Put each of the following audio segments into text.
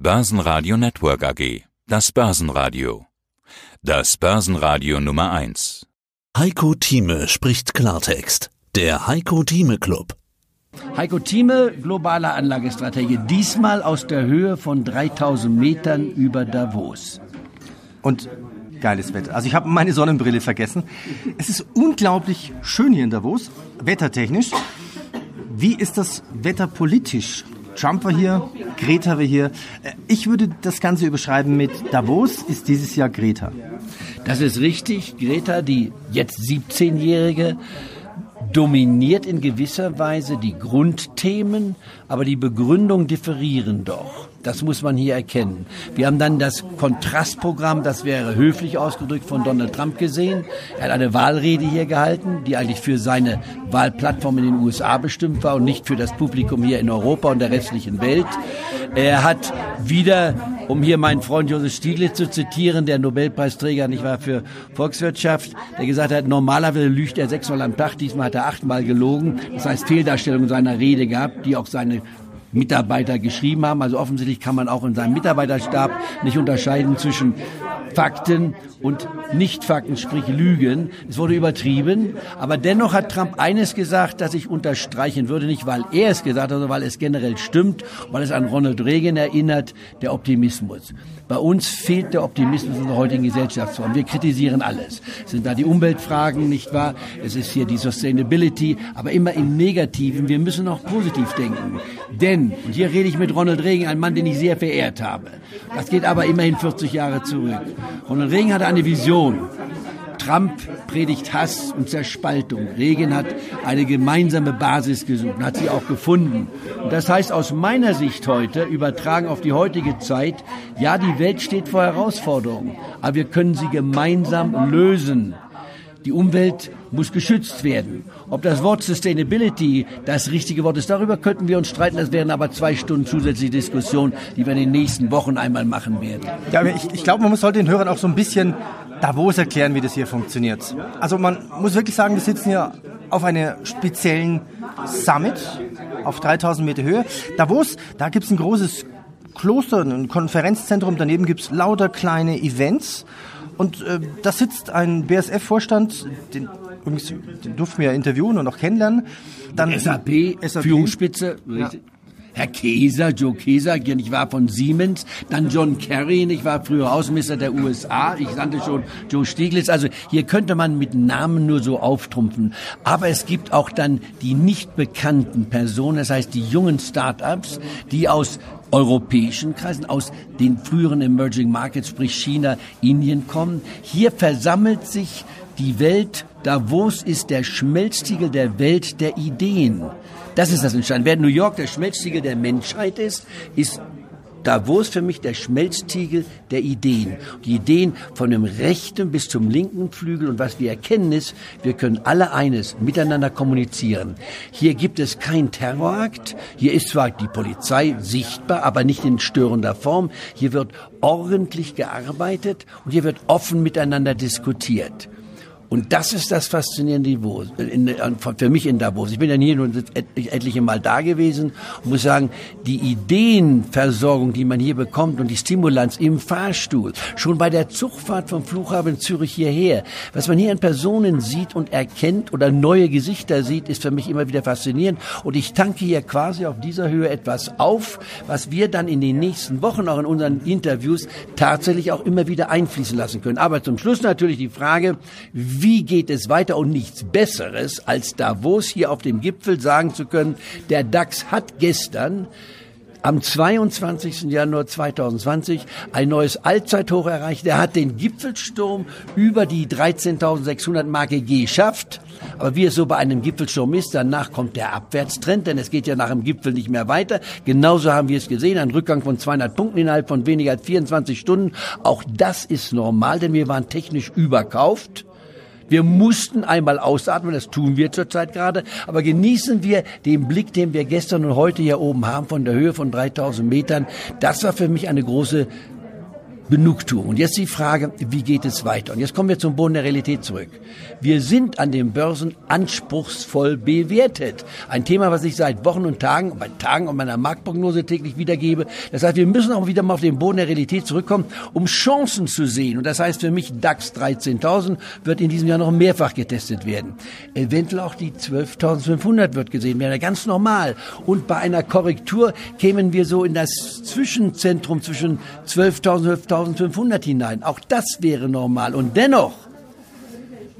Börsenradio Network AG. Das Börsenradio. Das Börsenradio Nummer 1. Heiko Thieme spricht Klartext. Der Heiko Thieme Club. Heiko Thieme, globale Anlagestrategie. Diesmal aus der Höhe von 3000 Metern über Davos. Und geiles Wetter. Also ich habe meine Sonnenbrille vergessen. Es ist unglaublich schön hier in Davos, wettertechnisch. Wie ist das Wetter politisch? Trump war hier, Greta war hier. Äh, ich würde das Ganze überschreiben mit Davos ist dieses Jahr Greta. Das ist richtig. Greta, die jetzt 17-Jährige, dominiert in gewisser Weise die Grundthemen, aber die Begründungen differieren doch. Das muss man hier erkennen. Wir haben dann das Kontrastprogramm, das wäre höflich ausgedrückt, von Donald Trump gesehen. Er hat eine Wahlrede hier gehalten, die eigentlich für seine Wahlplattform in den USA bestimmt war und nicht für das Publikum hier in Europa und der restlichen Welt. Er hat wieder, um hier meinen Freund Josef Stieglitz zu zitieren, der Nobelpreisträger, nicht wahr, für Volkswirtschaft, der gesagt hat, normalerweise lügt er sechsmal am Tag, diesmal hat er achtmal gelogen. Das heißt, Fehldarstellungen seiner Rede gehabt, die auch seine Mitarbeiter geschrieben haben. Also offensichtlich kann man auch in seinem Mitarbeiterstab nicht unterscheiden zwischen Fakten und Nicht-Fakten, sprich Lügen. Es wurde übertrieben. Aber dennoch hat Trump eines gesagt, das ich unterstreichen würde, nicht weil er es gesagt hat, sondern weil es generell stimmt, weil es an Ronald Reagan erinnert, der Optimismus. Bei uns fehlt der Optimismus in der heutigen Gesellschaftsform. Wir kritisieren alles. Es sind da die Umweltfragen, nicht wahr? Es ist hier die Sustainability, aber immer im Negativen. Wir müssen auch positiv denken. Denn, und hier rede ich mit Ronald Reagan, ein Mann, den ich sehr verehrt habe. Das geht aber immerhin 40 Jahre zurück. Ronald Reagan hatte eine Vision. Trump predigt Hass und Zerspaltung. Reagan hat eine gemeinsame Basis gesucht und hat sie auch gefunden. Und das heißt aus meiner Sicht heute, übertragen auf die heutige Zeit, ja, die Welt steht vor Herausforderungen, aber wir können sie gemeinsam lösen. Die Umwelt muss geschützt werden. Ob das Wort Sustainability das richtige Wort ist, darüber könnten wir uns streiten. Das wären aber zwei Stunden zusätzliche Diskussion, die wir in den nächsten Wochen einmal machen werden. Ja, ich, ich glaube, man muss heute den Hörern auch so ein bisschen Davos erklären, wie das hier funktioniert. Also man muss wirklich sagen, wir sitzen hier auf einer speziellen Summit auf 3000 Meter Höhe. Davos, da gibt es ein großes Kloster, ein Konferenzzentrum, daneben gibt es lauter kleine Events. Und äh, da sitzt ein BSF-Vorstand, den, den durften wir ja interviewen und auch kennenlernen. Dann SAP, SAP. Führungsspitze. Ja. Herr Käser, Joe Käser, ich war von Siemens, dann John Kerry, ich war früher Außenminister der USA, ich nannte schon Joe Stieglitz. Also hier könnte man mit Namen nur so auftrumpfen. Aber es gibt auch dann die nicht bekannten Personen, das heißt die jungen Start-ups, die aus europäischen Kreisen, aus den früheren Emerging Markets, sprich China, Indien kommen. Hier versammelt sich die Welt, Davos ist der Schmelztiegel der Welt der Ideen. Das ist das Entscheidende. Während New York der Schmelztiegel der Menschheit ist, ist Davos für mich der Schmelztiegel der Ideen. Die Ideen von dem rechten bis zum linken Flügel. Und was wir erkennen ist, wir können alle eines miteinander kommunizieren. Hier gibt es keinen Terrorakt. Hier ist zwar die Polizei sichtbar, aber nicht in störender Form. Hier wird ordentlich gearbeitet und hier wird offen miteinander diskutiert. Und das ist das Faszinierende in, für mich in Davos. Ich bin ja hier nur etliche Mal da gewesen und muss sagen, die Ideenversorgung, die man hier bekommt und die Stimulanz im Fahrstuhl, schon bei der Zugfahrt vom Flughafen Zürich hierher, was man hier an Personen sieht und erkennt oder neue Gesichter sieht, ist für mich immer wieder faszinierend. Und ich tanke hier quasi auf dieser Höhe etwas auf, was wir dann in den nächsten Wochen auch in unseren Interviews tatsächlich auch immer wieder einfließen lassen können. Aber zum Schluss natürlich die Frage, geht es weiter und nichts Besseres, als Davos hier auf dem Gipfel sagen zu können, der DAX hat gestern am 22. Januar 2020 ein neues Allzeithoch erreicht. Er hat den Gipfelsturm über die 13.600 Marke geschafft. Aber wie es so bei einem Gipfelsturm ist, danach kommt der Abwärtstrend, denn es geht ja nach dem Gipfel nicht mehr weiter. Genauso haben wir es gesehen, ein Rückgang von 200 Punkten innerhalb von weniger als 24 Stunden. Auch das ist normal, denn wir waren technisch überkauft. Wir mussten einmal ausatmen, das tun wir zurzeit gerade, aber genießen wir den Blick, den wir gestern und heute hier oben haben, von der Höhe von 3000 Metern. Das war für mich eine große Genugtuung. Und jetzt die Frage, wie geht es weiter? Und jetzt kommen wir zum Boden der Realität zurück. Wir sind an den Börsen anspruchsvoll bewertet. Ein Thema, was ich seit Wochen und Tagen, bei Tagen und meiner Marktprognose täglich wiedergebe. Das heißt, wir müssen auch wieder mal auf den Boden der Realität zurückkommen, um Chancen zu sehen. Und das heißt für mich, DAX 13.000 wird in diesem Jahr noch mehrfach getestet werden. Eventuell auch die 12.500 wird gesehen werden, ganz normal. Und bei einer Korrektur kämen wir so in das Zwischenzentrum zwischen 12.000 und 12.000 1500 hinein. Auch das wäre normal. Und dennoch,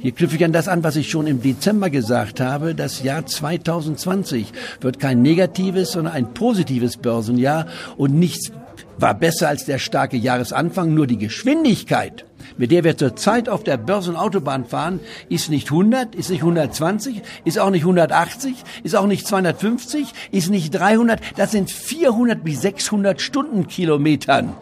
hier knüpfe ich an das an, was ich schon im Dezember gesagt habe, das Jahr 2020 wird kein negatives, sondern ein positives Börsenjahr und nichts war besser als der starke Jahresanfang, nur die Geschwindigkeit, mit der wir zurzeit auf der Börsenautobahn fahren, ist nicht 100, ist nicht 120, ist auch nicht 180, ist auch nicht 250, ist nicht 300, das sind 400 bis 600 Stundenkilometern.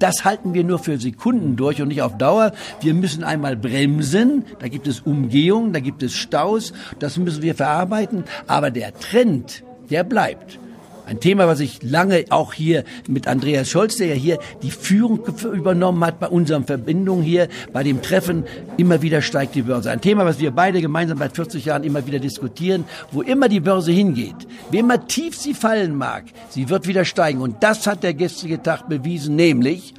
Das halten wir nur für Sekunden durch und nicht auf Dauer. Wir müssen einmal bremsen. Da gibt es Umgehung, da gibt es Staus. Das müssen wir verarbeiten. Aber der Trend, der bleibt. Ein Thema, was ich lange auch hier mit Andreas Scholz, der ja hier die Führung übernommen hat bei unseren Verbindungen hier, bei dem Treffen, immer wieder steigt die Börse. Ein Thema, was wir beide gemeinsam seit 40 Jahren immer wieder diskutieren, wo immer die Börse hingeht, wie immer tief sie fallen mag, sie wird wieder steigen. Und das hat der gestrige Tag bewiesen, nämlich,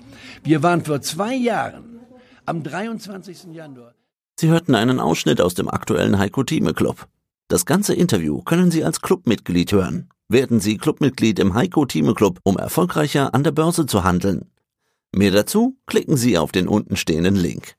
wir waren vor zwei Jahren am 23. Januar. Sie hörten einen Ausschnitt aus dem aktuellen Heiko Thieme Club. Das ganze Interview können Sie als Clubmitglied hören. Werden Sie Clubmitglied im Heiko Thieme Club, um erfolgreicher an der Börse zu handeln. Mehr dazu klicken Sie auf den untenstehenden Link.